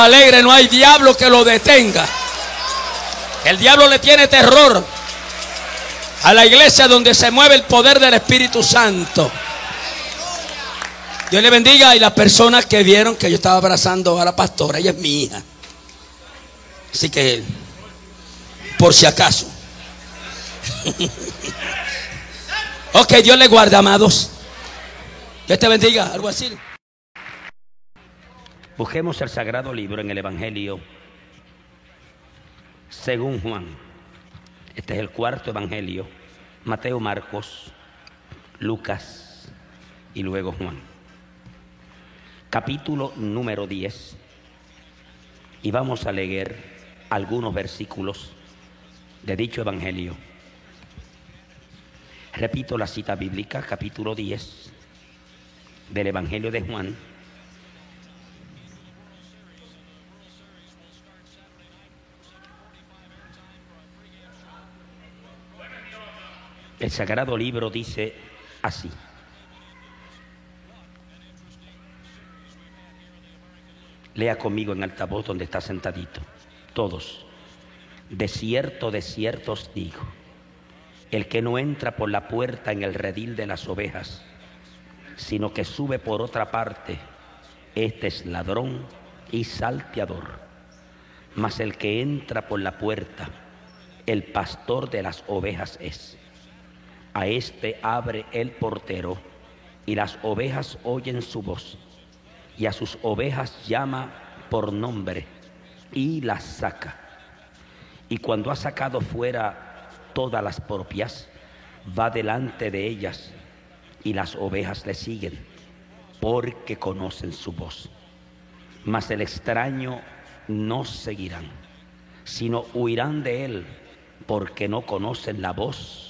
alegre, no hay diablo que lo detenga. El diablo le tiene terror a la iglesia donde se mueve el poder del Espíritu Santo. Dios le bendiga y las personas que vieron que yo estaba abrazando a la pastora, ella es mi hija. Así que, por si acaso. ok, Dios le guarda, amados. Dios te bendiga, algo así. Busquemos el sagrado libro en el Evangelio según Juan. Este es el cuarto Evangelio. Mateo, Marcos, Lucas y luego Juan. Capítulo número 10. Y vamos a leer algunos versículos de dicho Evangelio. Repito la cita bíblica, capítulo 10 del Evangelio de Juan. El sagrado libro dice así. Lea conmigo en altavoz donde está sentadito. Todos. De cierto, de cierto os digo, el que no entra por la puerta en el redil de las ovejas, sino que sube por otra parte, este es ladrón y salteador. Mas el que entra por la puerta, el pastor de las ovejas es. A este abre el portero y las ovejas oyen su voz y a sus ovejas llama por nombre y las saca. Y cuando ha sacado fuera todas las propias, va delante de ellas y las ovejas le siguen porque conocen su voz. Mas el extraño no seguirán, sino huirán de él porque no conocen la voz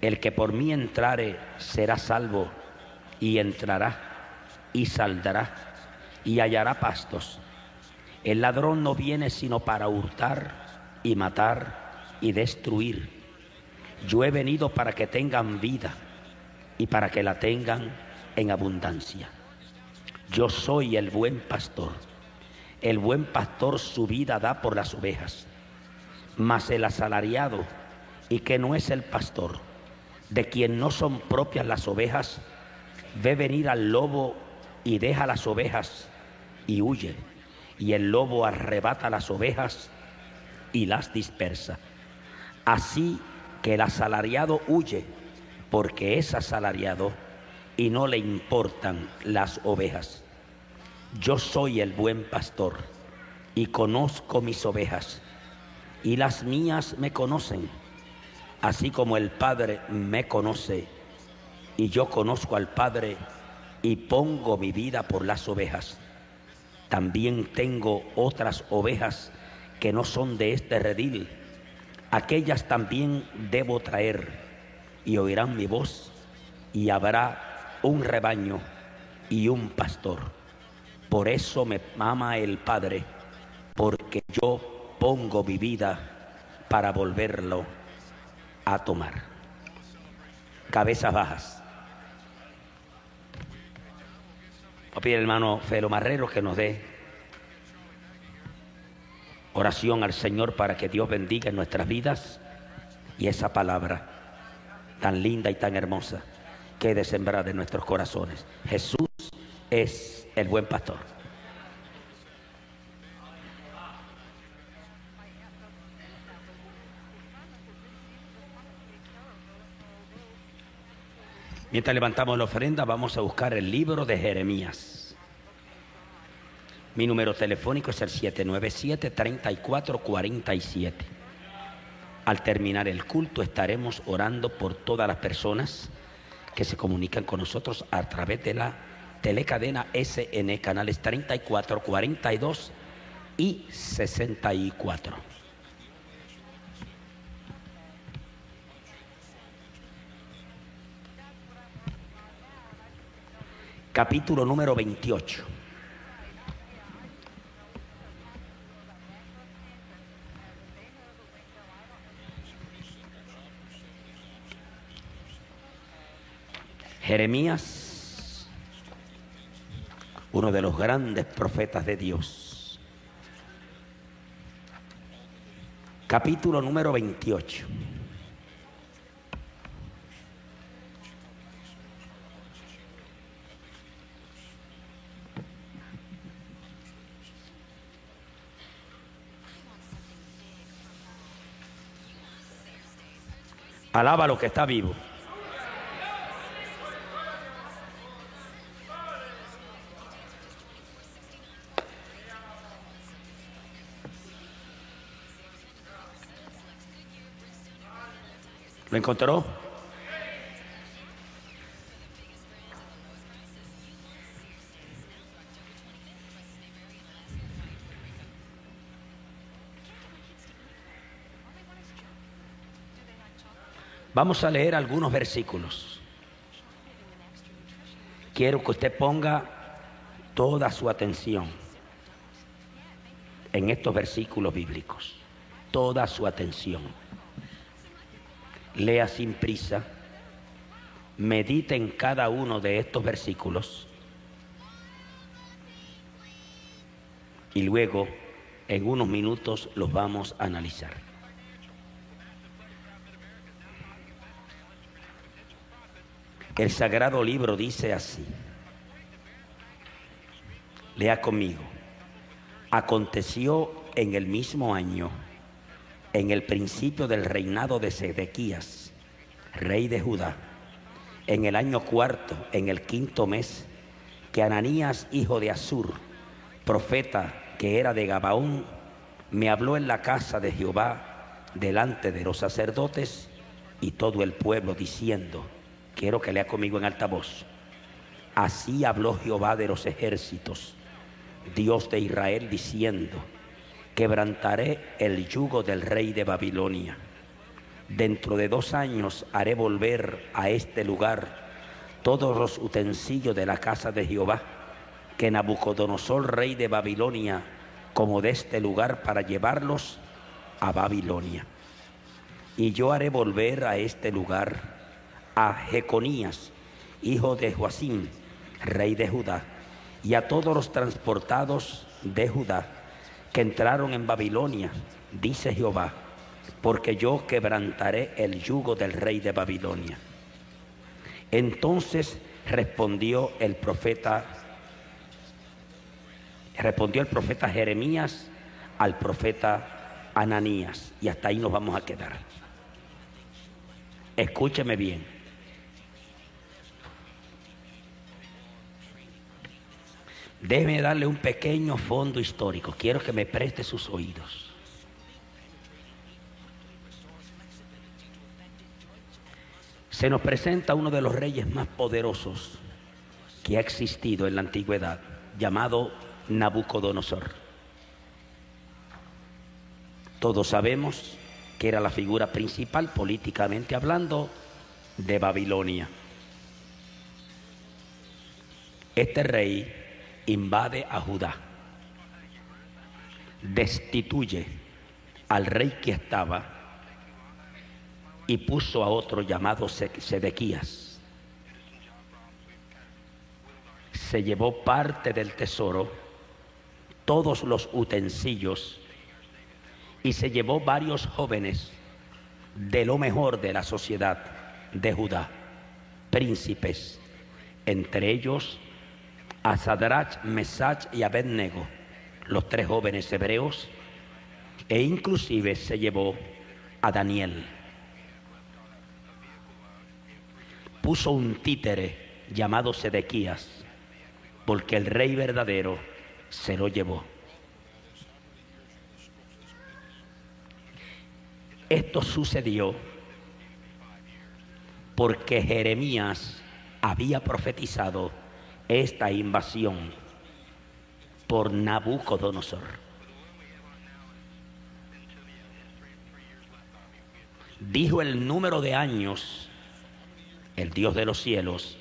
El que por mí entrare será salvo y entrará y saldrá y hallará pastos. El ladrón no viene sino para hurtar y matar y destruir. Yo he venido para que tengan vida y para que la tengan en abundancia. Yo soy el buen pastor. El buen pastor su vida da por las ovejas. Mas el asalariado y que no es el pastor de quien no son propias las ovejas, ve venir al lobo y deja las ovejas y huye. Y el lobo arrebata las ovejas y las dispersa. Así que el asalariado huye porque es asalariado y no le importan las ovejas. Yo soy el buen pastor y conozco mis ovejas y las mías me conocen así como el Padre me conoce y yo conozco al Padre y pongo mi vida por las ovejas. También tengo otras ovejas que no son de este redil. Aquellas también debo traer y oirán mi voz y habrá un rebaño y un pastor. Por eso me ama el Padre, porque yo pongo mi vida para volverlo a tomar. Cabezas bajas. Voy hermano Felo Marrero que nos dé oración al Señor para que Dios bendiga en nuestras vidas y esa palabra tan linda y tan hermosa quede sembrada en nuestros corazones. Jesús es el buen pastor. Mientras levantamos la ofrenda, vamos a buscar el libro de Jeremías. Mi número telefónico es el 797-3447. Al terminar el culto estaremos orando por todas las personas que se comunican con nosotros a través de la Telecadena SN, canales 34, 42 y 64. Capítulo número 28. Jeremías, uno de los grandes profetas de Dios. Capítulo número 28. Alaba lo que está vivo. ¿Lo encontró? Vamos a leer algunos versículos. Quiero que usted ponga toda su atención en estos versículos bíblicos. Toda su atención lea sin prisa, medite en cada uno de estos versículos y luego en unos minutos los vamos a analizar. El sagrado libro dice así, lea conmigo, aconteció en el mismo año en el principio del reinado de Sedequías, rey de Judá, en el año cuarto, en el quinto mes, que Ananías, hijo de Asur, profeta que era de Gabaón, me habló en la casa de Jehová delante de los sacerdotes y todo el pueblo diciendo, quiero que lea conmigo en alta voz, así habló Jehová de los ejércitos, Dios de Israel, diciendo, quebrantaré el yugo del rey de Babilonia. Dentro de dos años haré volver a este lugar todos los utensilios de la casa de Jehová, que Nabucodonosor, rey de Babilonia, como de este lugar para llevarlos a Babilonia. Y yo haré volver a este lugar a Jeconías, hijo de Joacim, rey de Judá, y a todos los transportados de Judá que entraron en Babilonia, dice Jehová, porque yo quebrantaré el yugo del rey de Babilonia. Entonces respondió el profeta, respondió el profeta Jeremías al profeta Ananías, y hasta ahí nos vamos a quedar. Escúcheme bien. Déjeme darle un pequeño fondo histórico. Quiero que me preste sus oídos. Se nos presenta uno de los reyes más poderosos que ha existido en la antigüedad, llamado Nabucodonosor. Todos sabemos que era la figura principal, políticamente hablando, de Babilonia. Este rey invade a Judá, destituye al rey que estaba y puso a otro llamado Sedequías. Se llevó parte del tesoro, todos los utensilios y se llevó varios jóvenes de lo mejor de la sociedad de Judá, príncipes, entre ellos a Sadrach, Mesach y Abednego, los tres jóvenes hebreos, e inclusive se llevó a Daniel. Puso un títere llamado Sedequías, porque el rey verdadero se lo llevó. Esto sucedió porque Jeremías había profetizado esta invasión por Nabucodonosor. Dijo el número de años, el Dios de los cielos,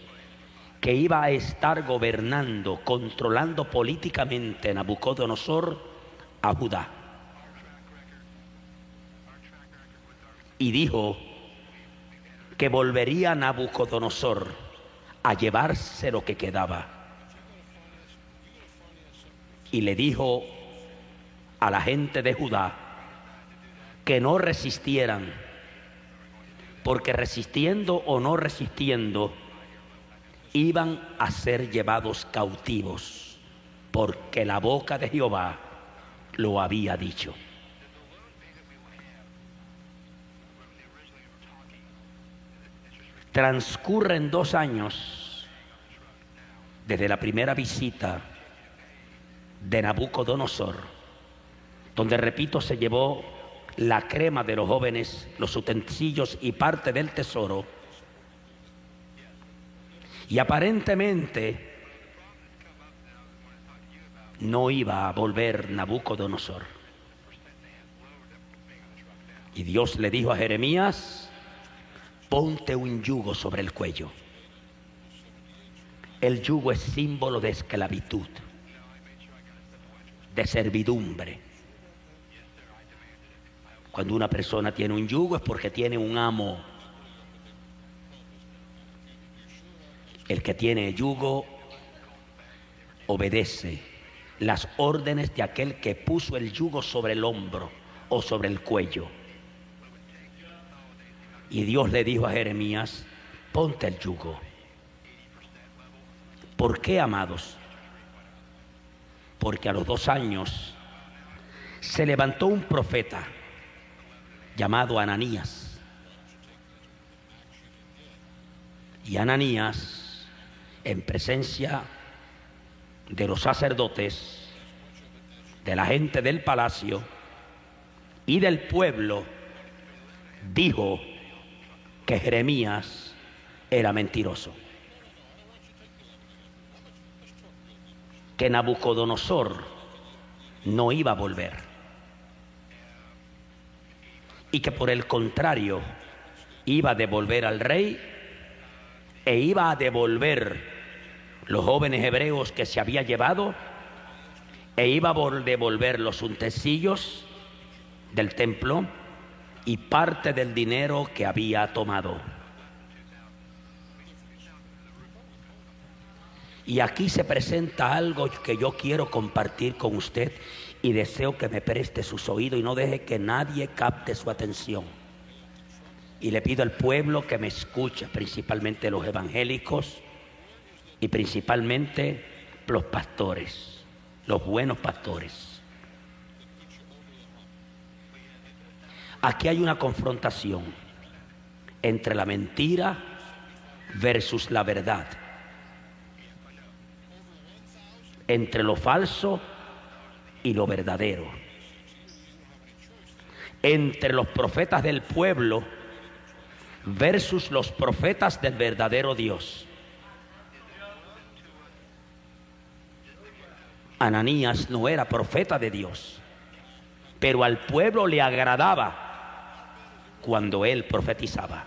que iba a estar gobernando, controlando políticamente Nabucodonosor a Judá. Y dijo que volvería Nabucodonosor a llevarse lo que quedaba. Y le dijo a la gente de Judá que no resistieran, porque resistiendo o no resistiendo, iban a ser llevados cautivos, porque la boca de Jehová lo había dicho. Transcurren dos años desde la primera visita de Nabucodonosor, donde, repito, se llevó la crema de los jóvenes, los utensilios y parte del tesoro. Y aparentemente no iba a volver Nabucodonosor. Y Dios le dijo a Jeremías, ponte un yugo sobre el cuello. El yugo es símbolo de esclavitud, de servidumbre. Cuando una persona tiene un yugo es porque tiene un amo. El que tiene yugo obedece las órdenes de aquel que puso el yugo sobre el hombro o sobre el cuello. Y Dios le dijo a Jeremías, ponte el yugo. ¿Por qué, amados? Porque a los dos años se levantó un profeta llamado Ananías. Y Ananías, en presencia de los sacerdotes, de la gente del palacio y del pueblo, dijo, que Jeremías era mentiroso. Que Nabucodonosor no iba a volver. Y que por el contrario iba a devolver al rey e iba a devolver los jóvenes hebreos que se había llevado e iba a devolver los utensilios del templo y parte del dinero que había tomado. Y aquí se presenta algo que yo quiero compartir con usted y deseo que me preste sus oídos y no deje que nadie capte su atención. Y le pido al pueblo que me escuche, principalmente los evangélicos y principalmente los pastores, los buenos pastores. Aquí hay una confrontación entre la mentira versus la verdad, entre lo falso y lo verdadero, entre los profetas del pueblo versus los profetas del verdadero Dios. Ananías no era profeta de Dios, pero al pueblo le agradaba cuando él profetizaba.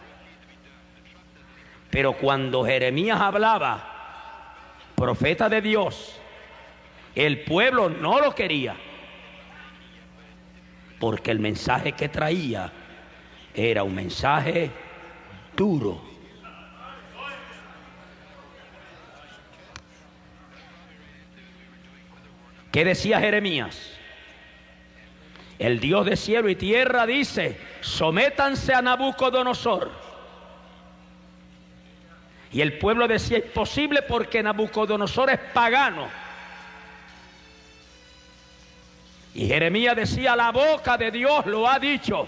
Pero cuando Jeremías hablaba, profeta de Dios, el pueblo no lo quería. Porque el mensaje que traía era un mensaje duro. ¿Qué decía Jeremías? El Dios de cielo y tierra dice, sométanse a Nabucodonosor. Y el pueblo decía, imposible porque Nabucodonosor es pagano. Y Jeremías decía, la boca de Dios lo ha dicho.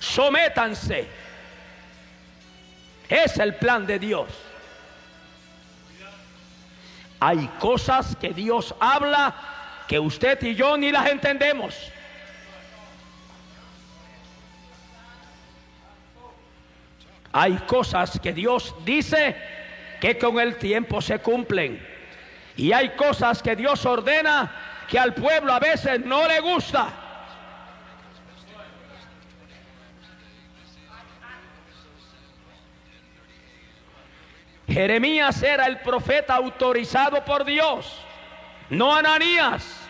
Sométanse. Es el plan de Dios. Hay cosas que Dios habla que usted y yo ni las entendemos. Hay cosas que Dios dice que con el tiempo se cumplen. Y hay cosas que Dios ordena que al pueblo a veces no le gusta. Jeremías era el profeta autorizado por Dios, no Ananías.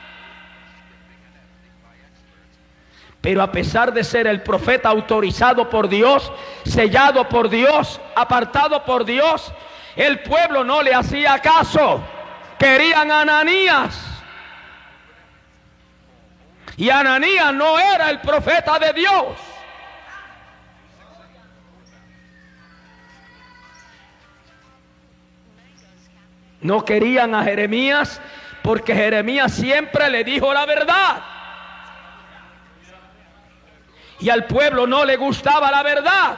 Pero a pesar de ser el profeta autorizado por Dios, sellado por Dios, apartado por Dios, el pueblo no le hacía caso. Querían Ananías. Y Ananías no era el profeta de Dios. No querían a Jeremías porque Jeremías siempre le dijo la verdad. Y al pueblo no le gustaba la verdad.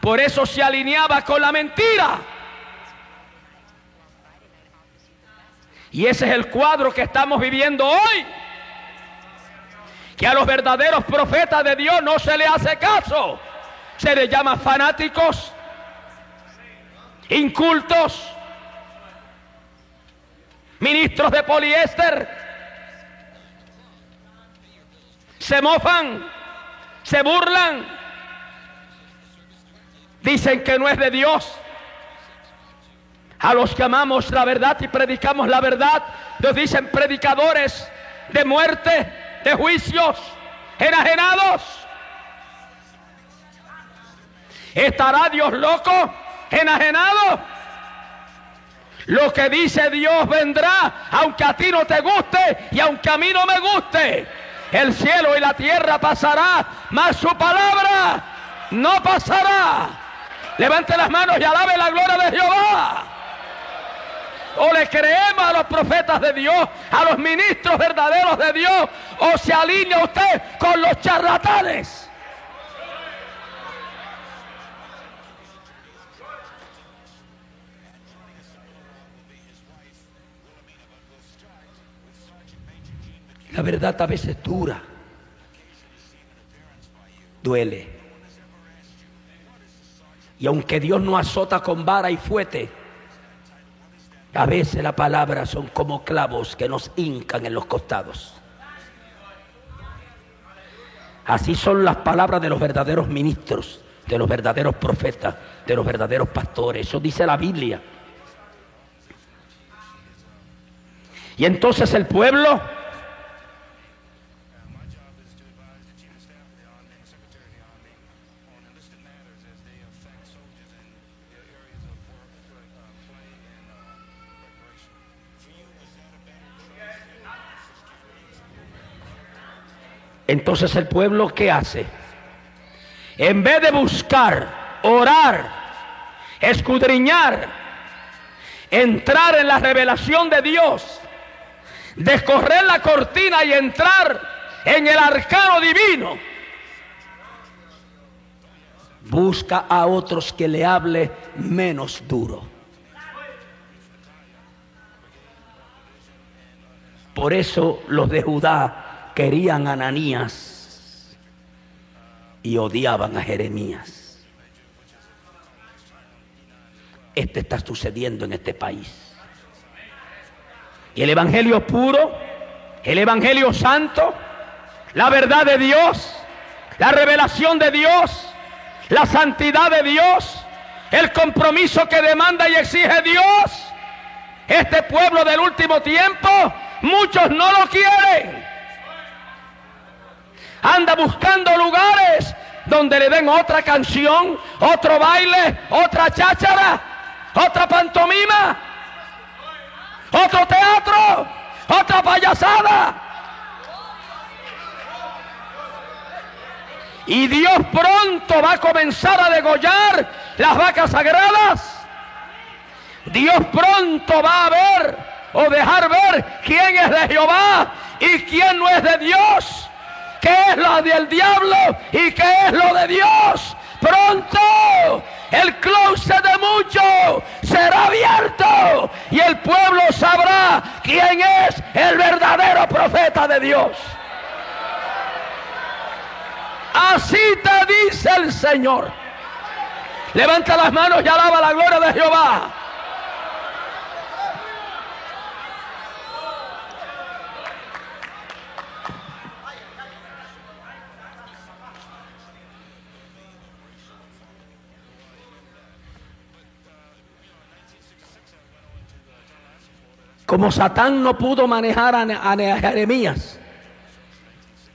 Por eso se alineaba con la mentira. Y ese es el cuadro que estamos viviendo hoy. Que a los verdaderos profetas de Dios no se le hace caso. Se les llama fanáticos, incultos, ministros de poliéster. Se mofan, se burlan, dicen que no es de Dios. A los que amamos la verdad y predicamos la verdad, nos dicen predicadores de muerte, de juicios, enajenados. ¿Estará Dios loco, enajenado? Lo que dice Dios vendrá, aunque a ti no te guste y aunque a mí no me guste. El cielo y la tierra pasará, mas su palabra no pasará. Levante las manos y alabe la gloria de Jehová. O le creemos a los profetas de Dios, a los ministros verdaderos de Dios, o se alinea usted con los charlatanes. La verdad a veces dura, duele. Y aunque Dios no azota con vara y fuete, a veces las palabras son como clavos que nos hincan en los costados. Así son las palabras de los verdaderos ministros, de los verdaderos profetas, de los verdaderos pastores. Eso dice la Biblia. Y entonces el pueblo Entonces el pueblo, ¿qué hace? En vez de buscar, orar, escudriñar, entrar en la revelación de Dios, descorrer la cortina y entrar en el arcano divino, busca a otros que le hable menos duro. Por eso los de Judá querían a Ananías y odiaban a Jeremías. Esto está sucediendo en este país. Y el Evangelio puro, el Evangelio santo, la verdad de Dios, la revelación de Dios, la santidad de Dios, el compromiso que demanda y exige Dios. Este pueblo del último tiempo, muchos no lo quieren anda buscando lugares donde le den otra canción, otro baile, otra cháchara, otra pantomima, otro teatro, otra payasada. Y Dios pronto va a comenzar a degollar las vacas sagradas. Dios pronto va a ver o dejar ver quién es de Jehová y quién no es de Dios qué es lo del diablo y qué es lo de Dios. Pronto el closet de muchos será abierto y el pueblo sabrá quién es el verdadero profeta de Dios. Así te dice el Señor. Levanta las manos y alaba la gloria de Jehová. Como Satán no pudo manejar a, Jeremías,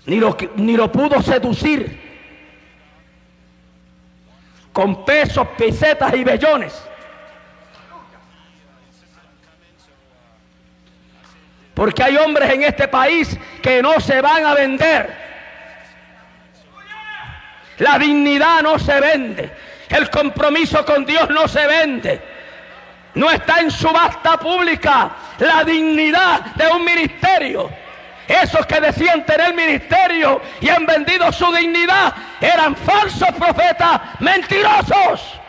ni lo, ni lo pudo seducir con pesos, pesetas y bellones. Porque hay hombres en este país que no se van a vender. La dignidad no se vende. El compromiso con Dios no se vende. No está en subasta pública la dignidad de un ministerio. Esos que decían tener ministerio y han vendido su dignidad eran falsos profetas, mentirosos.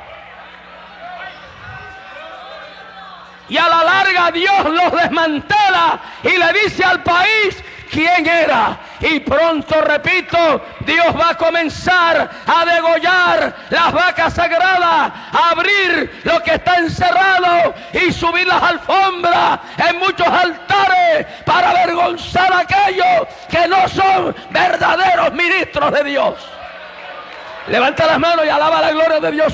Y a la larga Dios los desmantela y le dice al país, quién era. Y pronto, repito, Dios va a comenzar a degollar las vacas sagradas, a abrir lo que está encerrado y subir las alfombras en muchos altares para avergonzar a aquellos que no son verdaderos ministros de Dios. Levanta las manos y alaba la gloria de Dios.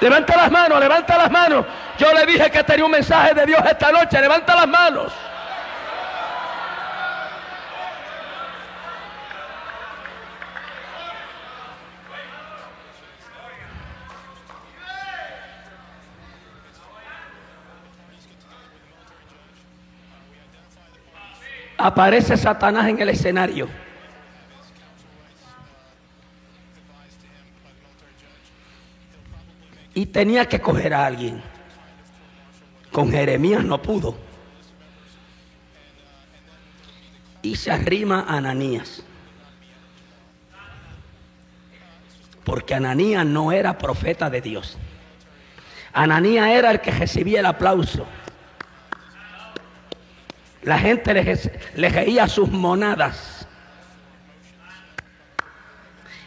Levanta las manos, levanta las manos. Yo le dije que tenía un mensaje de Dios esta noche. Levanta las manos. Aparece Satanás en el escenario. Y tenía que coger a alguien. Con Jeremías no pudo. Y se arrima a Ananías. Porque Ananías no era profeta de Dios. Ananías era el que recibía el aplauso. La gente le, reía sus monadas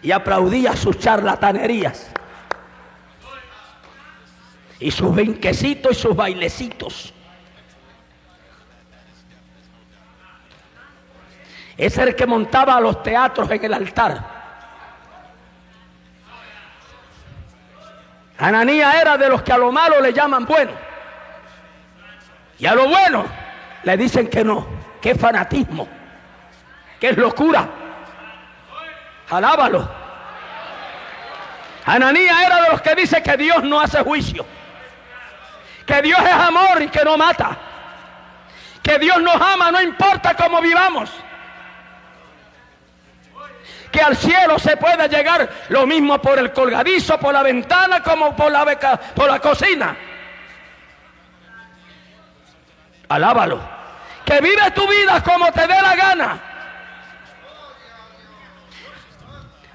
y aplaudía sus charlatanerías y sus vinquecitos y sus bailecitos. Es el que montaba los teatros en el altar. Ananía era de los que a lo malo le llaman bueno. Y a lo bueno le dicen que no, que es fanatismo, que es locura. Alábalo. Ananía era de los que dice que Dios no hace juicio, que Dios es amor y que no mata, que Dios nos ama, no importa cómo vivamos, que al cielo se puede llegar lo mismo por el colgadizo, por la ventana, como por la, beca, por la cocina. Alábalo que vive tu vida como te dé la gana.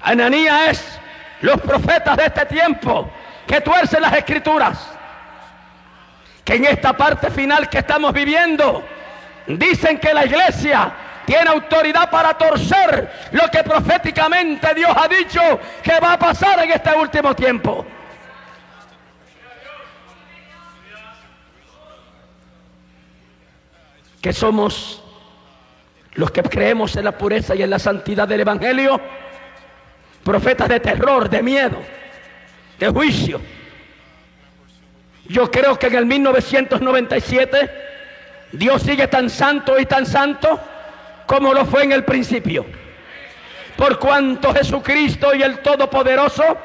Ananía es los profetas de este tiempo que tuercen las escrituras. Que en esta parte final que estamos viviendo dicen que la iglesia tiene autoridad para torcer lo que proféticamente Dios ha dicho que va a pasar en este último tiempo. Que somos los que creemos en la pureza y en la santidad del Evangelio, profetas de terror, de miedo, de juicio. Yo creo que en el 1997 Dios sigue tan santo y tan santo como lo fue en el principio. Por cuanto Jesucristo y el Todopoderoso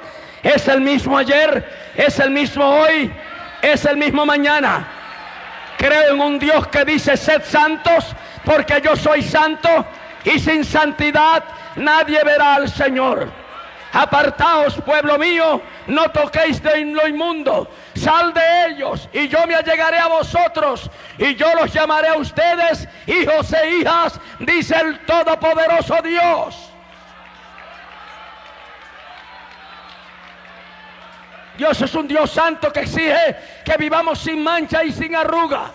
es el mismo ayer, es el mismo hoy, es el mismo mañana Creo en un Dios que dice, sed santos, porque yo soy santo, y sin santidad nadie verá al Señor. Apartaos, pueblo mío, no toquéis de lo inmundo. Sal de ellos y yo me allegaré a vosotros y yo los llamaré a ustedes hijos e hijas, dice el Todopoderoso Dios. Dios es un Dios santo que exige que vivamos sin mancha y sin arruga.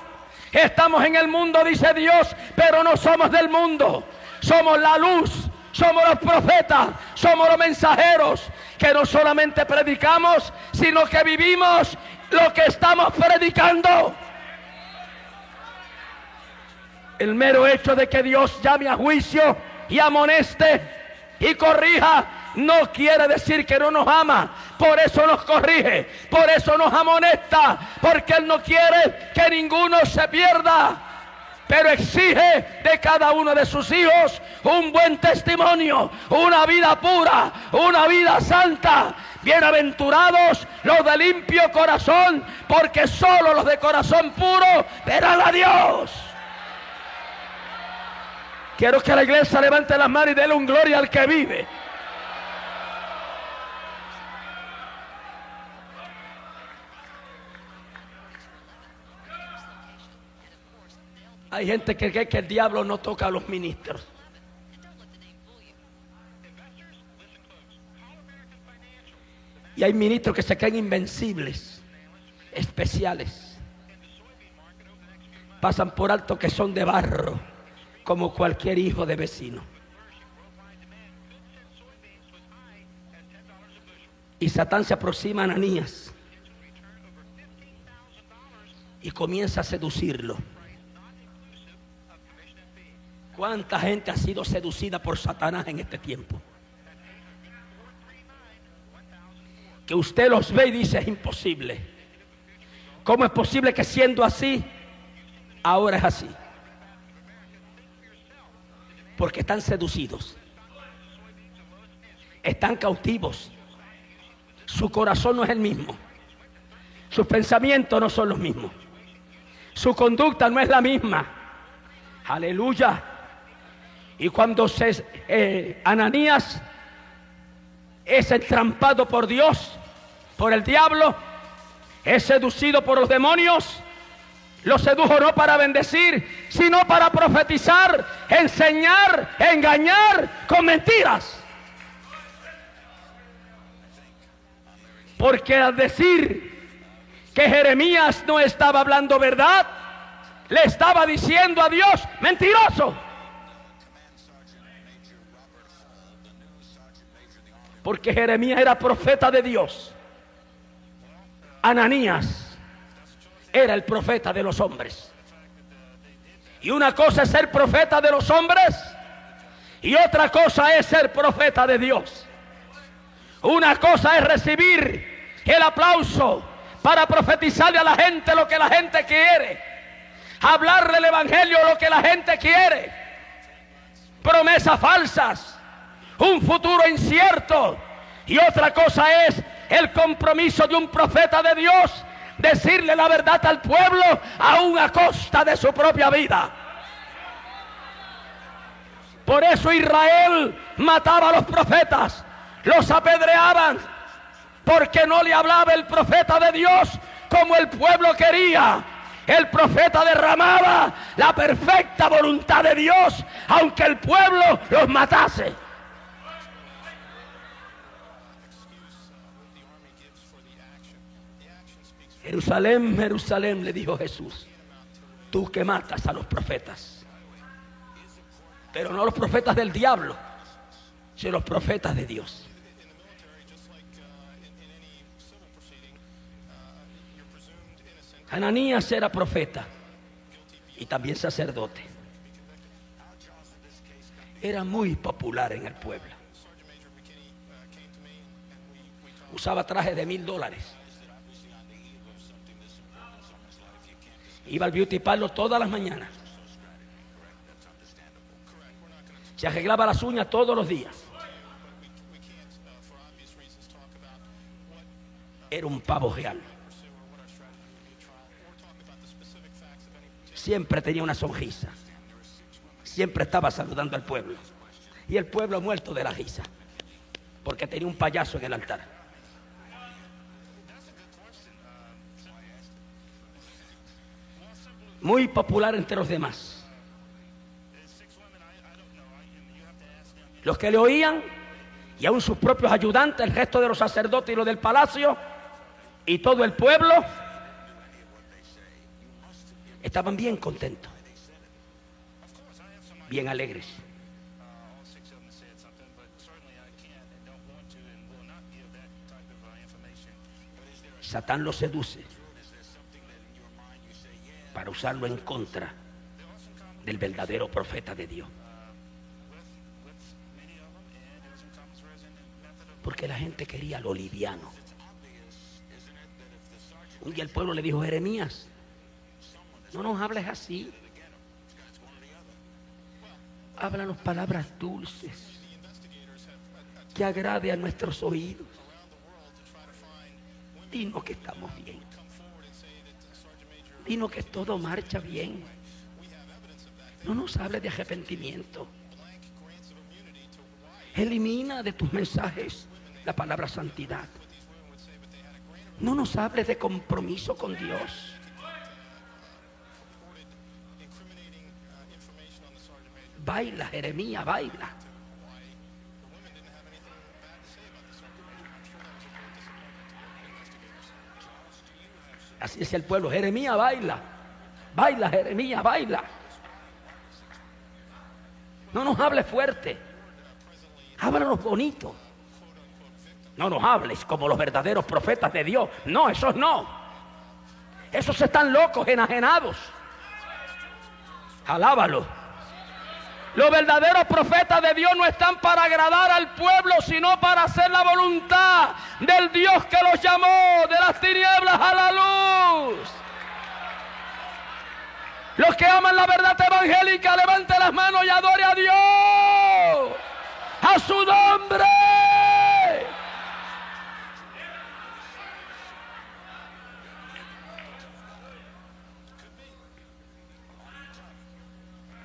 Estamos en el mundo, dice Dios, pero no somos del mundo. Somos la luz, somos los profetas, somos los mensajeros que no solamente predicamos, sino que vivimos lo que estamos predicando. El mero hecho de que Dios llame a juicio y amoneste y corrija no quiere decir que no nos ama. Por eso nos corrige, por eso nos amonesta, porque Él no quiere que ninguno se pierda. Pero exige de cada uno de sus hijos un buen testimonio, una vida pura, una vida santa. Bienaventurados los de limpio corazón, porque solo los de corazón puro verán a Dios. Quiero que la iglesia levante las manos y déle un gloria al que vive. Hay gente que cree que el diablo no toca a los ministros. Y hay ministros que se creen invencibles, especiales. Pasan por alto que son de barro, como cualquier hijo de vecino. Y Satán se aproxima a Ananías y comienza a seducirlo. ¿Cuánta gente ha sido seducida por Satanás en este tiempo? Que usted los ve y dice es imposible. ¿Cómo es posible que siendo así, ahora es así? Porque están seducidos. Están cautivos. Su corazón no es el mismo. Sus pensamientos no son los mismos. Su conducta no es la misma. Aleluya. Y cuando se, eh, Ananías es entrampado por Dios, por el diablo, es seducido por los demonios, lo sedujo no para bendecir, sino para profetizar, enseñar, engañar con mentiras. Porque al decir que Jeremías no estaba hablando verdad, le estaba diciendo a Dios, mentiroso. Porque Jeremías era profeta de Dios. Ananías era el profeta de los hombres. Y una cosa es ser profeta de los hombres y otra cosa es ser profeta de Dios. Una cosa es recibir el aplauso para profetizarle a la gente lo que la gente quiere. Hablarle el evangelio lo que la gente quiere. Promesas falsas un futuro incierto. Y otra cosa es el compromiso de un profeta de Dios, decirle la verdad al pueblo aún a costa de su propia vida. Por eso Israel mataba a los profetas, los apedreaban, porque no le hablaba el profeta de Dios como el pueblo quería. El profeta derramaba la perfecta voluntad de Dios, aunque el pueblo los matase. Jerusalén, Jerusalén, le dijo Jesús, tú que matas a los profetas, pero no los profetas del diablo, sino los profetas de Dios. Ananías era profeta y también sacerdote. Era muy popular en el pueblo. Usaba trajes de mil dólares. Iba al beauty parlor todas las mañanas. Se arreglaba las uñas todos los días. Era un pavo real. Siempre tenía una sonrisa. Siempre estaba saludando al pueblo. Y el pueblo muerto de la risa. Porque tenía un payaso en el altar. Muy popular entre los demás. Los que le oían y aún sus propios ayudantes, el resto de los sacerdotes y los del palacio y todo el pueblo estaban bien contentos, bien alegres. Satán lo seduce para usarlo en contra del verdadero profeta de Dios. Porque la gente quería lo liviano. Un día el pueblo le dijo, Jeremías, no nos hables así. Háblanos palabras dulces que agrade a nuestros oídos. Dinos que estamos bien. Dinos que todo marcha bien. No nos hable de arrepentimiento. Elimina de tus mensajes la palabra santidad. No nos hables de compromiso con Dios. Baila, Jeremías, baila. Así decía el pueblo, Jeremías baila, baila, Jeremías baila. No nos hables fuerte, háblanos bonito. No nos hables como los verdaderos profetas de Dios. No, esos no. Esos están locos, enajenados. Alábalo. Los verdaderos profetas de Dios no están para agradar al pueblo, sino para hacer la voluntad del Dios que los llamó de las tinieblas a la luz. Los que aman la verdad evangélica, levanten las manos y adore a Dios. A su nombre.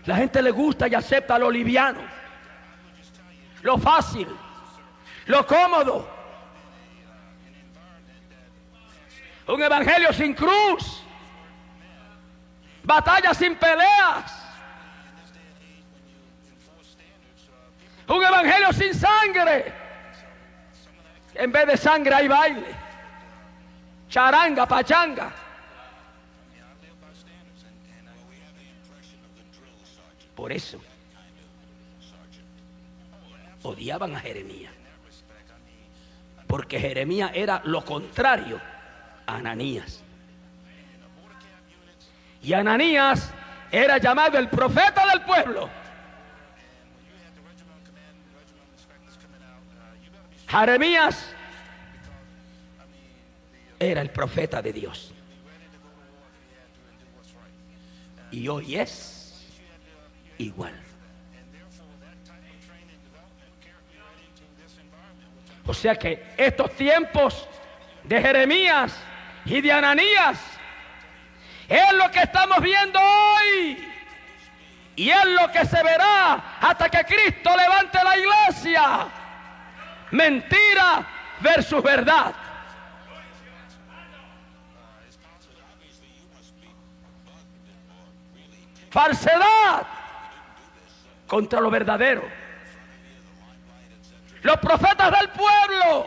La gente le gusta y acepta lo liviano, lo fácil, lo cómodo. Un evangelio sin cruz, batalla sin peleas. Un evangelio sin sangre. En vez de sangre hay baile, charanga, pachanga. Por eso odiaban a Jeremías. Porque Jeremías era lo contrario a Ananías. Y Ananías era llamado el profeta del pueblo. Jeremías era el profeta de Dios. Y hoy es igual. O sea que estos tiempos de Jeremías y de Ananías es lo que estamos viendo hoy. Y es lo que se verá hasta que Cristo levante la iglesia. Mentira versus verdad. Falsedad contra lo verdadero. Los profetas del pueblo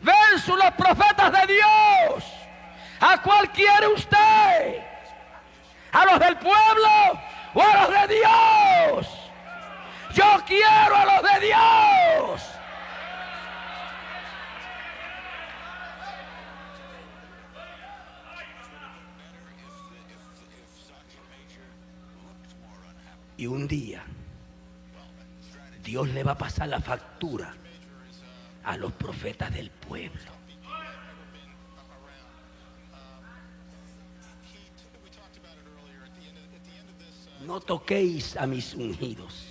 versus los profetas de Dios. ¿A cuál quiere usted? ¿A los del pueblo o a los de Dios? Yo quiero a los de Dios. Y un día Dios le va a pasar la factura a los profetas del pueblo. No toquéis a mis ungidos,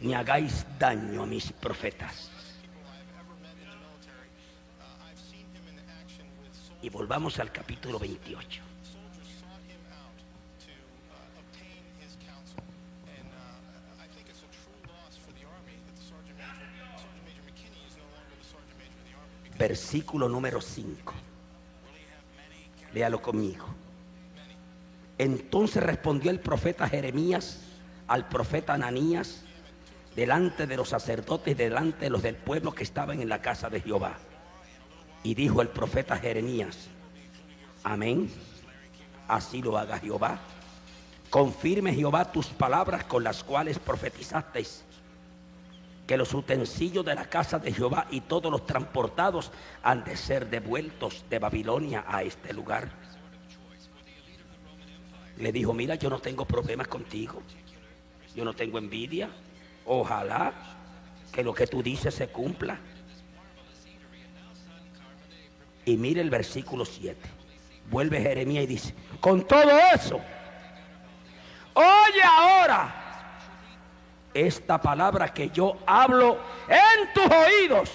ni hagáis daño a mis profetas. Y volvamos al capítulo 28. versículo número 5. Léalo conmigo. Entonces respondió el profeta Jeremías al profeta Ananías delante de los sacerdotes, delante de los del pueblo que estaban en la casa de Jehová. Y dijo el profeta Jeremías, amén, así lo haga Jehová. Confirme Jehová tus palabras con las cuales profetizasteis que los utensilios de la casa de Jehová y todos los transportados han de ser devueltos de Babilonia a este lugar. Le dijo, mira, yo no tengo problemas contigo, yo no tengo envidia, ojalá que lo que tú dices se cumpla. Y mire el versículo 7. Vuelve Jeremías y dice, con todo eso, oye ahora esta palabra que yo hablo en tus oídos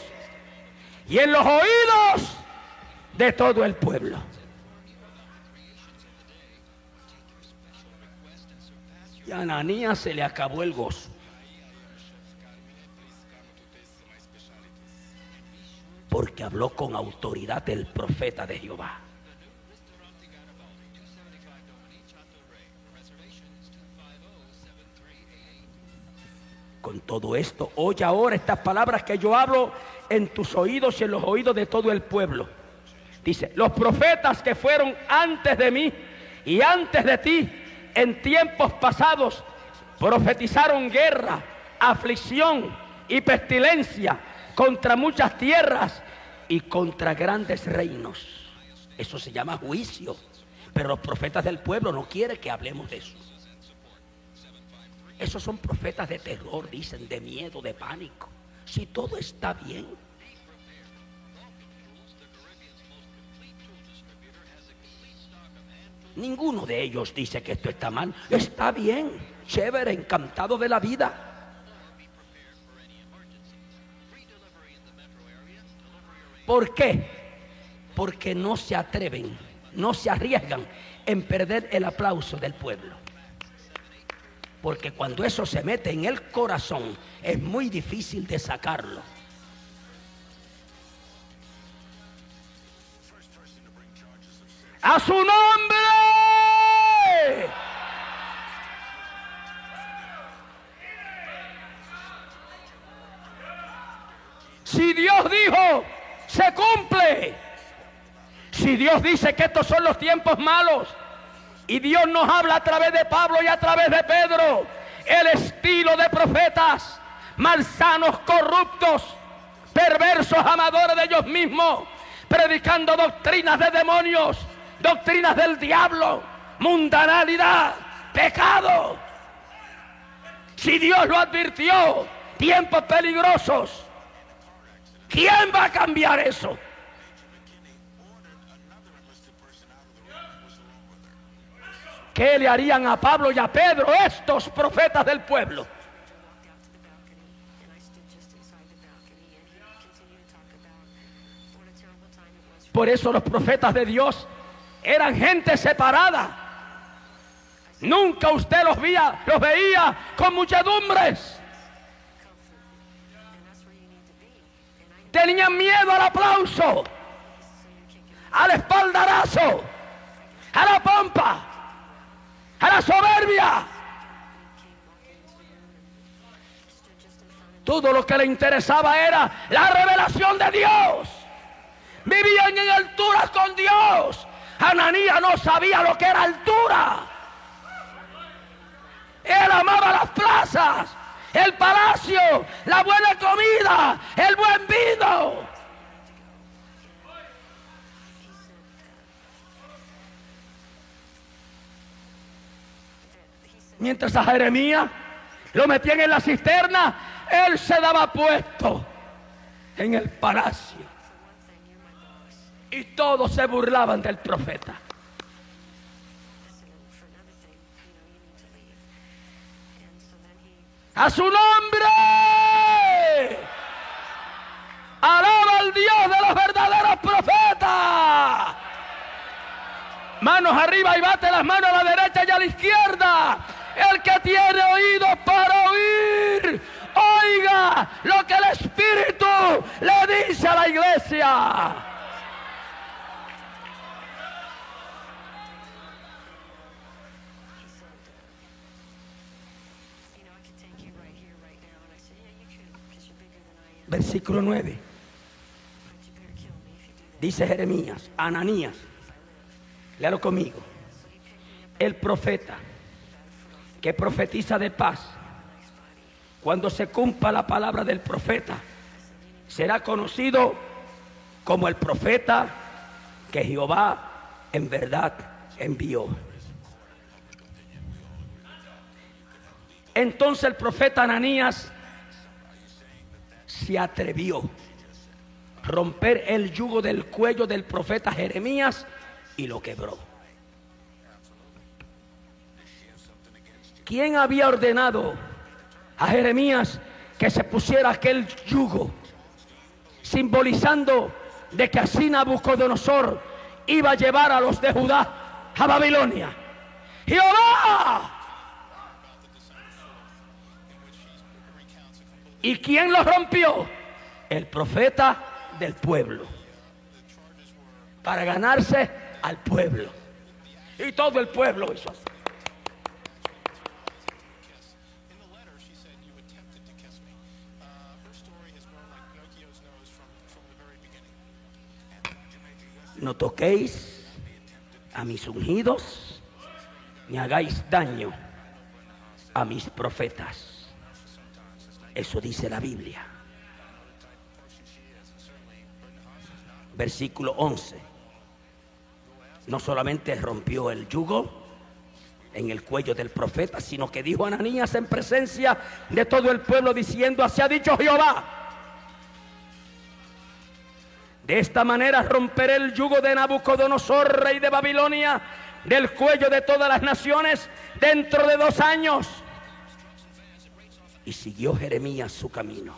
y en los oídos de todo el pueblo. Y a Ananías se le acabó el gozo. Porque habló con autoridad el profeta de Jehová. Con todo esto, oye ahora estas palabras que yo hablo en tus oídos y en los oídos de todo el pueblo. Dice, los profetas que fueron antes de mí y antes de ti en tiempos pasados profetizaron guerra, aflicción y pestilencia contra muchas tierras y contra grandes reinos. Eso se llama juicio. Pero los profetas del pueblo no quieren que hablemos de eso. Esos son profetas de terror, dicen, de miedo, de pánico. Si todo está bien. Ninguno de ellos dice que esto está mal. Está bien, chévere, encantado de la vida. ¿Por qué? Porque no se atreven, no se arriesgan en perder el aplauso del pueblo. Porque cuando eso se mete en el corazón es muy difícil de sacarlo. A su nombre. Si Dios dijo, se cumple. Si Dios dice que estos son los tiempos malos, y Dios nos habla a través de Pablo y a través de Pedro. El estilo de profetas, malsanos, corruptos, perversos, amadores de ellos mismos, predicando doctrinas de demonios, doctrinas del diablo, mundanalidad, pecado. Si Dios lo advirtió, tiempos peligrosos, ¿quién va a cambiar eso? ¿Qué le harían a Pablo y a Pedro estos profetas del pueblo? Por eso los profetas de Dios eran gente separada. Nunca usted los veía, los veía con muchedumbres. Tenían miedo al aplauso, al espaldarazo, a la pompa a la soberbia. Todo lo que le interesaba era la revelación de Dios. Vivían en alturas con Dios. Ananía no sabía lo que era altura. Él amaba las plazas, el palacio, la buena comida, el buen vino. Mientras a Jeremías lo metían en la cisterna, él se daba puesto en el palacio. Y todos se burlaban del profeta. A su nombre. Alaba al Dios de los verdaderos profetas. Manos arriba y bate las manos a la derecha y a la izquierda. El que tiene oído para oír, oiga lo que el Espíritu le dice a la iglesia. Versículo 9. Dice Jeremías, Ananías, léalo conmigo. El profeta que profetiza de paz cuando se cumpla la palabra del profeta, será conocido como el profeta que Jehová en verdad envió. Entonces el profeta Ananías se atrevió a romper el yugo del cuello del profeta Jeremías y lo quebró. ¿Quién había ordenado a Jeremías que se pusiera aquel yugo, simbolizando de que así Nabucodonosor iba a llevar a los de Judá a Babilonia? Jehová. ¿Y quién lo rompió? El profeta del pueblo. Para ganarse al pueblo. Y todo el pueblo hizo así. no toquéis a mis ungidos, ni hagáis daño a mis profetas. Eso dice la Biblia. Versículo 11. No solamente rompió el yugo en el cuello del profeta, sino que dijo a Ananías en presencia de todo el pueblo diciendo, así ha dicho Jehová de esta manera romperé el yugo de Nabucodonosor, rey de Babilonia, del cuello de todas las naciones dentro de dos años. Y siguió Jeremías su camino.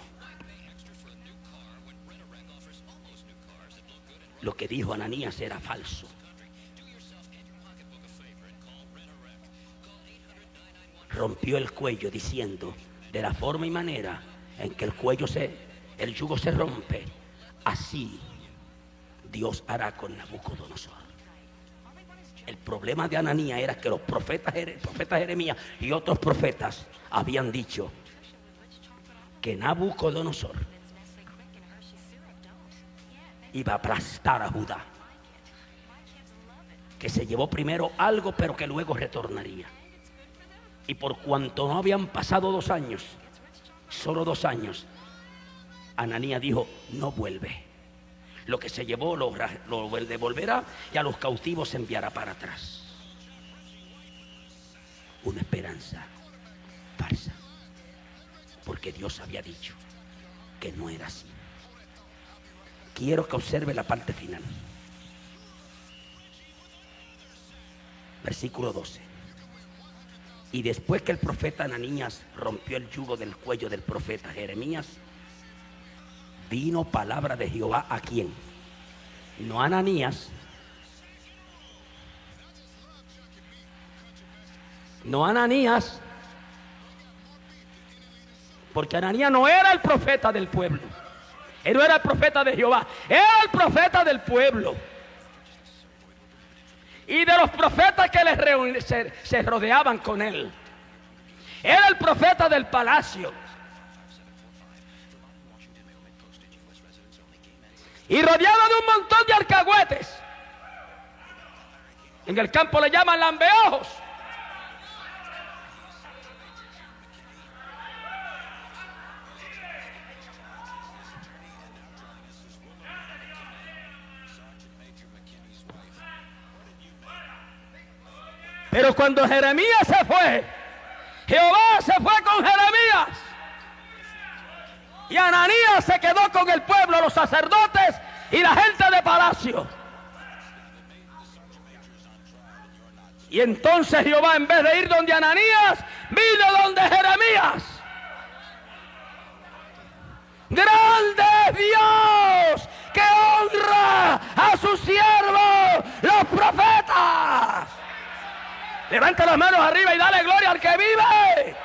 Lo que dijo Ananías era falso. Rompió el cuello diciendo, de la forma y manera en que el cuello se, el yugo se rompe, así Dios hará con Nabucodonosor. El problema de Ananía era que los profetas Jeremías y otros profetas habían dicho que Nabucodonosor iba a aplastar a Judá. Que se llevó primero algo, pero que luego retornaría. Y por cuanto no habían pasado dos años, solo dos años, Ananía dijo, no vuelve lo que se llevó lo, devolverá y a los cautivos se enviará para atrás. Una esperanza falsa. Porque Dios había dicho que no era así. Quiero que observe la parte final. Versículo 12. Y después que el profeta Ananías rompió el yugo del cuello del profeta Jeremías, vino palabra de Jehová a quién? No a Ananías. No a Ananías. Porque Ananías no era el profeta del pueblo. Él no era el profeta de Jehová. Era el profeta del pueblo. Y de los profetas que les se, se rodeaban con él. Era el profeta del palacio. y rodeado de un montón de alcahuetes. En el campo le llaman lambeojos. Pero cuando Jeremías se fue, Jehová se fue con Jeremías. Y Ananías se quedó con el pueblo, los sacerdotes y la gente de palacio. Y entonces Jehová, en vez de ir donde Ananías, vino donde Jeremías. Grande Dios que honra a sus siervos, los profetas. Levanta las manos arriba y dale gloria al que vive.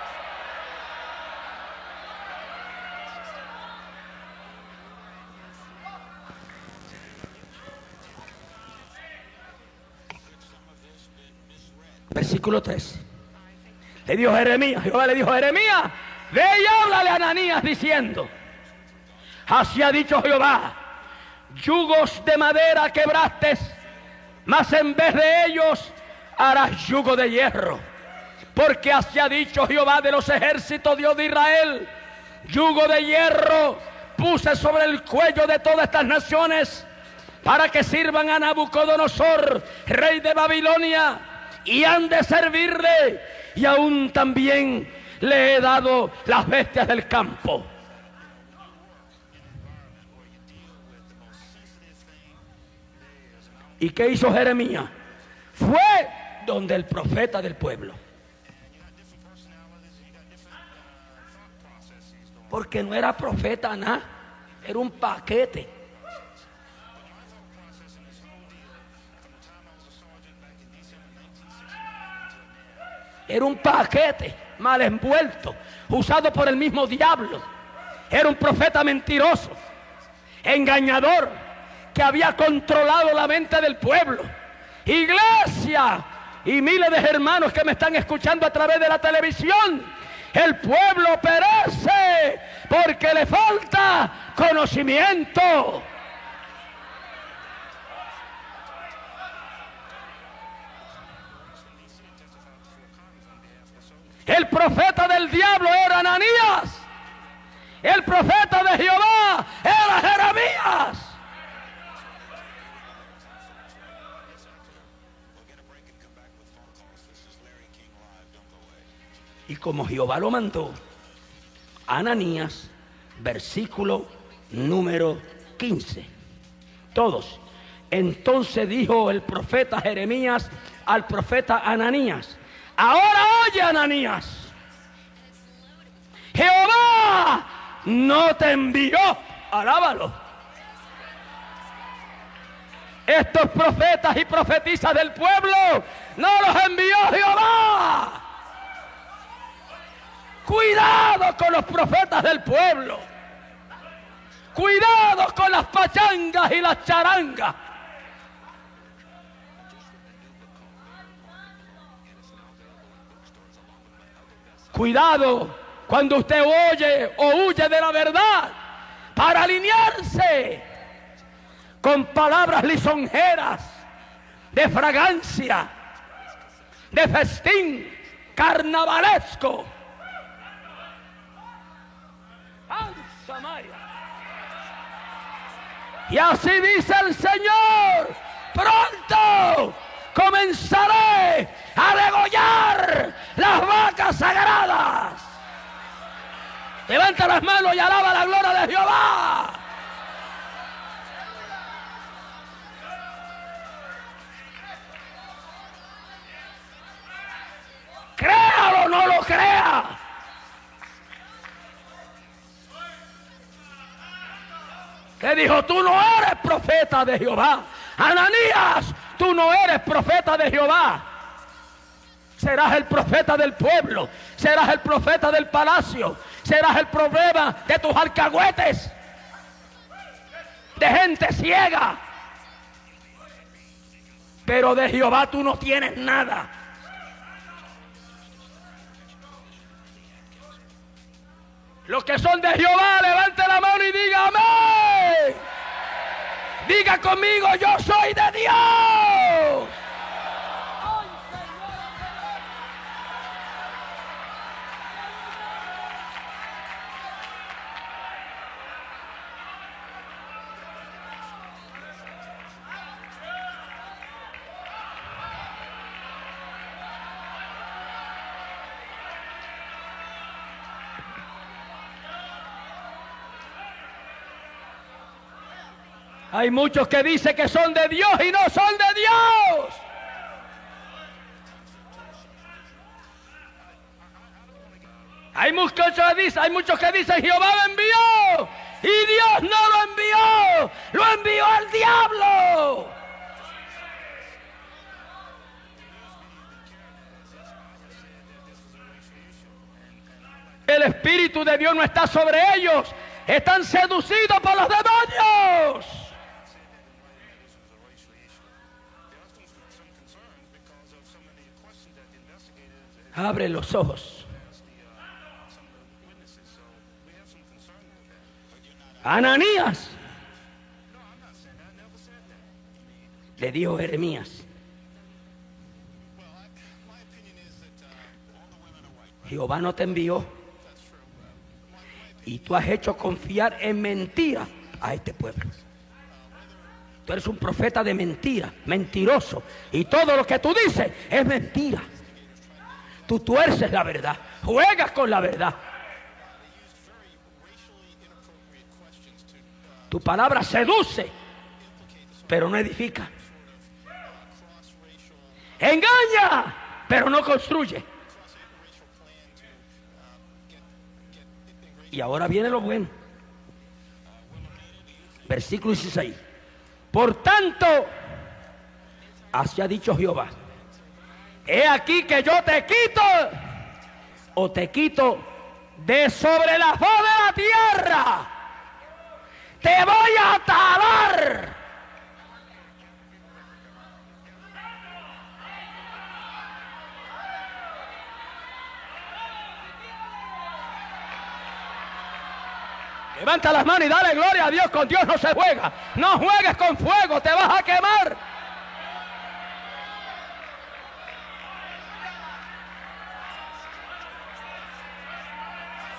Versículo 3. Le dijo Jeremías, Jehová le dijo Jeremías, ve y háblale a Ananías diciendo, así ha dicho Jehová, yugos de madera quebraste, mas en vez de ellos harás yugo de hierro Porque así ha dicho Jehová de los ejércitos, Dios de Israel, yugo de hierro puse sobre el cuello de todas estas naciones para que sirvan a Nabucodonosor, rey de Babilonia, y han de servirle, y aún también le he dado las bestias del campo. ¿Y qué hizo Jeremías? Fue donde el profeta del pueblo. Porque no era profeta nada, era un paquete. Era un paquete mal envuelto, usado por el mismo diablo. Era un profeta mentiroso, engañador, que había controlado la mente del pueblo. Iglesia y miles de hermanos que me están escuchando a través de la televisión. El pueblo perece porque le falta conocimiento. El profeta del diablo era Ananías. El profeta de Jehová era Jeremías. Y como Jehová lo mandó, Ananías, versículo número 15. Todos. Entonces dijo el profeta Jeremías al profeta Ananías, Ahora oye, Ananías. Jehová no te envió. Alábalo. Estos profetas y profetizas del pueblo no los envió Jehová. Cuidado con los profetas del pueblo. Cuidado con las pachangas y las charangas. Cuidado cuando usted oye o huye de la verdad para alinearse con palabras lisonjeras de fragancia, de festín carnavalesco. Y así dice el Señor, pronto comenzaré a degollar las vacas sagradas. Levanta las manos y alaba la gloria de Jehová. Créalo o no lo crea. Que dijo, tú no eres profeta de Jehová. Ananías, tú no eres profeta de Jehová. Serás el profeta del pueblo, serás el profeta del palacio, serás el problema de tus alcahuetes, de gente ciega. Pero de Jehová tú no tienes nada. Los que son de Jehová, levante la mano y diga amén. Diga conmigo, yo soy de Dios. Hay muchos que dicen que son de Dios y no son de Dios. Hay muchos que dicen, hay muchos que dicen Jehová lo envió y Dios no lo envió, lo envió al diablo. El Espíritu de Dios no está sobre ellos, están seducidos por los demonios. Abre los ojos. Ananías. Le dijo Jeremías. Jehová no te envió. Y tú has hecho confiar en mentira a este pueblo. Tú eres un profeta de mentira, mentiroso. Y todo lo que tú dices es mentira. Tú tuerces la verdad, juegas con la verdad. Tu palabra seduce, pero no edifica. Engaña, pero no construye. Y ahora viene lo bueno. Versículo 16. Por tanto, así ha dicho Jehová. He aquí que yo te quito o te quito de sobre la faz de la tierra. Te voy a talar. Levanta las manos y dale gloria a Dios. Con Dios no se juega. No juegues con fuego, te vas a quemar.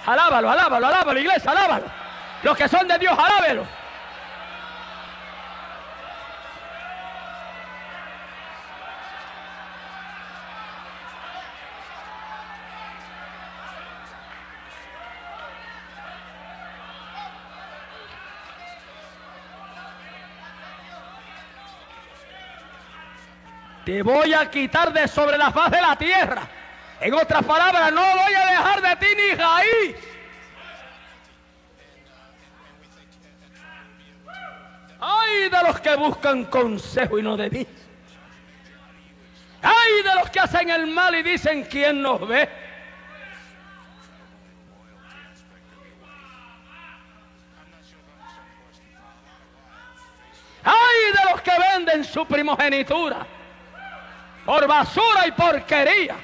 Alábalo, alábalo, alábalo, iglesia, alábalo. Los que son de Dios, alábelo. Te voy a quitar de sobre la faz de la tierra. En otras palabras, no voy a dejar de ti ni raíz. Ay de los que buscan consejo y no de mí. Ay de los que hacen el mal y dicen quién nos ve. Ay de los que venden su primogenitura por basura y porquería.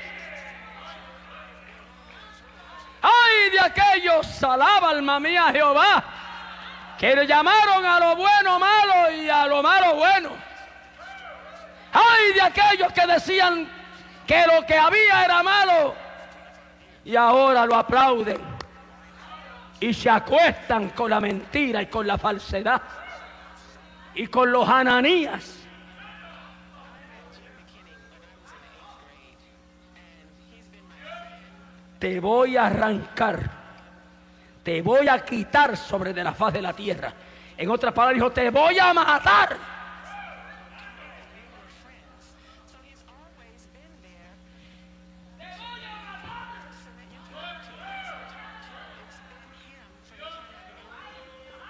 Ay de aquellos, alaba alma mía Jehová, que le llamaron a lo bueno malo y a lo malo bueno. Ay de aquellos que decían que lo que había era malo y ahora lo aplauden y se acuestan con la mentira y con la falsedad y con los ananías. Te voy a arrancar, te voy a quitar sobre de la faz de la tierra. En otras palabras dijo, te voy a matar.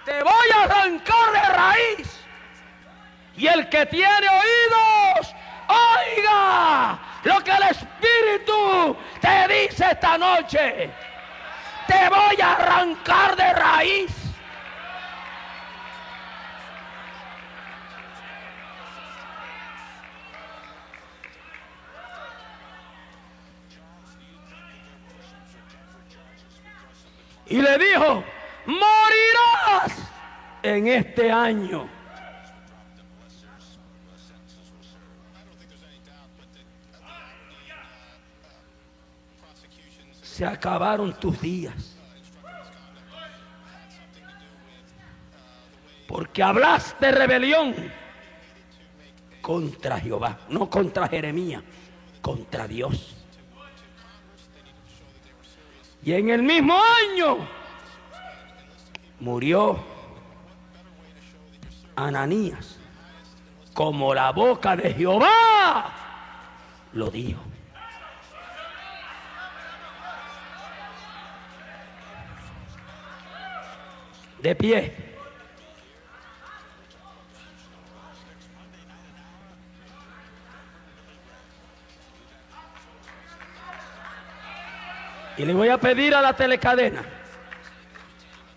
Te voy a arrancar de raíz. Y el que tiene oídos, oiga lo que el Espíritu te dice esta noche. Te voy a arrancar de raíz. Y le dijo, morirás en este año. Se acabaron tus días. Porque hablaste rebelión contra Jehová, no contra Jeremías, contra Dios. Y en el mismo año murió Ananías, como la boca de Jehová lo dijo. De pie. Y le voy a pedir a la telecadena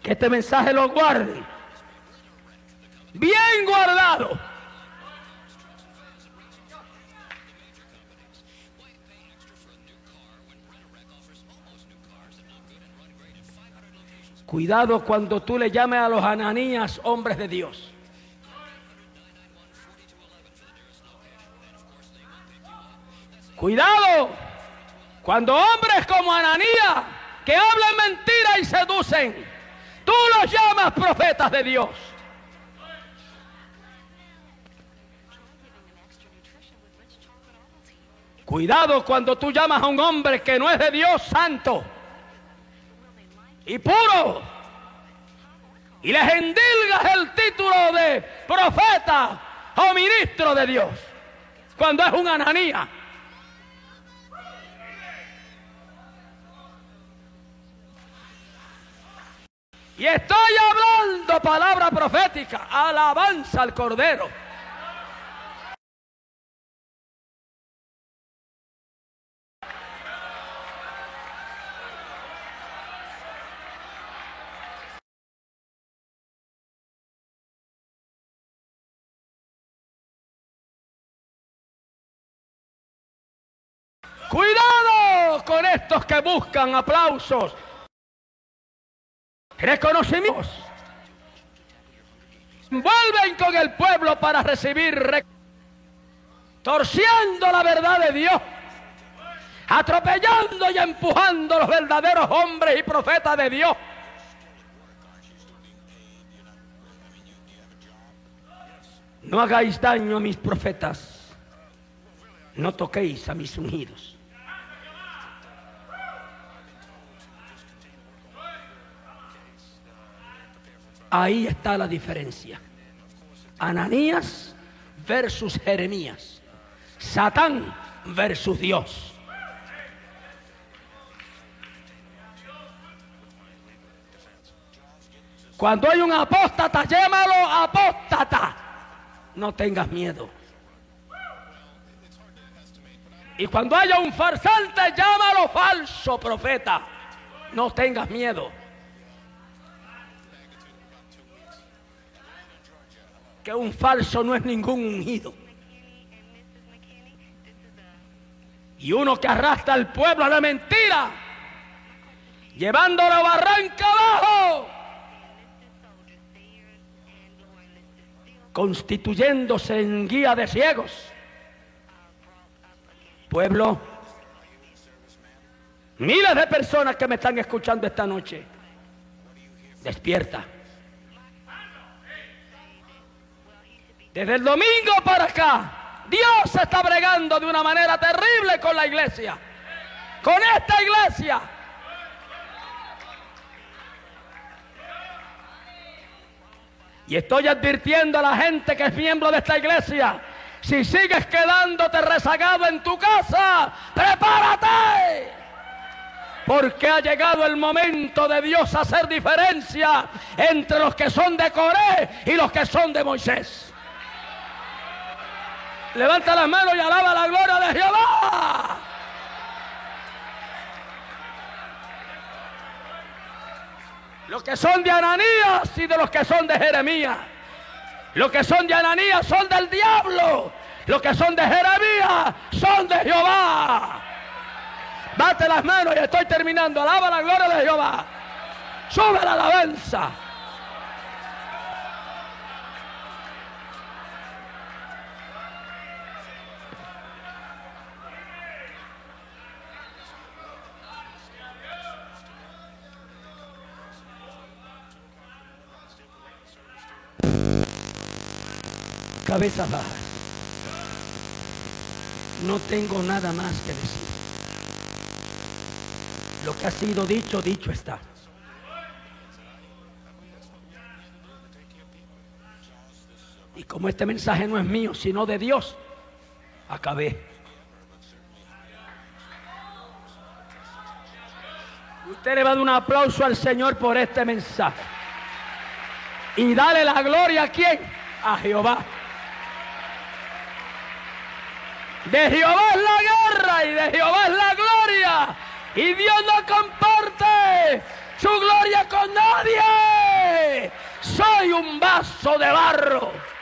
que este mensaje lo guarden. Bien guardado. Cuidado cuando tú le llames a los ananías hombres de Dios. Cuidado Cuando hombres como Ananías, que hablan mentira y seducen, tú los llamas profetas de Dios. Cuidado cuando tú llamas a un hombre que no es de Dios santo y puro y les endilgas el título de profeta o ministro de Dios cuando es un ananía. Y estoy hablando palabra profética, alabanza al Cordero. Cuidado con estos que buscan aplausos, reconocimientos. Vuelven con el pueblo para recibir, re- torciendo la verdad de Dios, atropellando y empujando los verdaderos hombres y profetas de Dios. No hagáis daño a mis profetas, no toquéis a mis ungidos. Ahí está la diferencia. Ananías versus Jeremías. Satán versus Dios. Cuando hay un apóstata, llámalo apóstata. No tengas miedo. Y cuando haya un farsante, llámalo falso profeta. No tengas miedo. Que un falso no es ningún ungido. Y uno que arrastra al pueblo a la mentira, llevándolo barranca abajo, constituyéndose en guía de ciegos. Pueblo, miles de personas que me están escuchando esta noche, despierta. Desde el domingo para acá, Dios está bregando de una manera terrible con la iglesia. Con esta iglesia. Y estoy advirtiendo a la gente que es miembro de esta iglesia. Si sigues quedándote rezagado en tu casa, prepárate. Porque ha llegado el momento de Dios hacer diferencia entre los que son de Coré y los que son de Moisés. Levanta las manos y alaba la gloria de Jehová. Los que son de Ananías y de los que son de Jeremías. Los que son de Ananías son del diablo. Los que son de Jeremías son de Jehová. Bate las manos y estoy terminando. Alaba la gloria de Jehová. Sube la alabanza. Cabeza baja. No tengo nada más que decir. Lo que ha sido dicho, dicho está. Y como este mensaje no es mío, sino de Dios, acabé. Usted le va a dar un aplauso al Señor por este mensaje. Y dale la gloria a quién? A Jehová. De Jehová es la guerra y de Jehová es la gloria. Y Dios no comparte su gloria con nadie. Soy un vaso de barro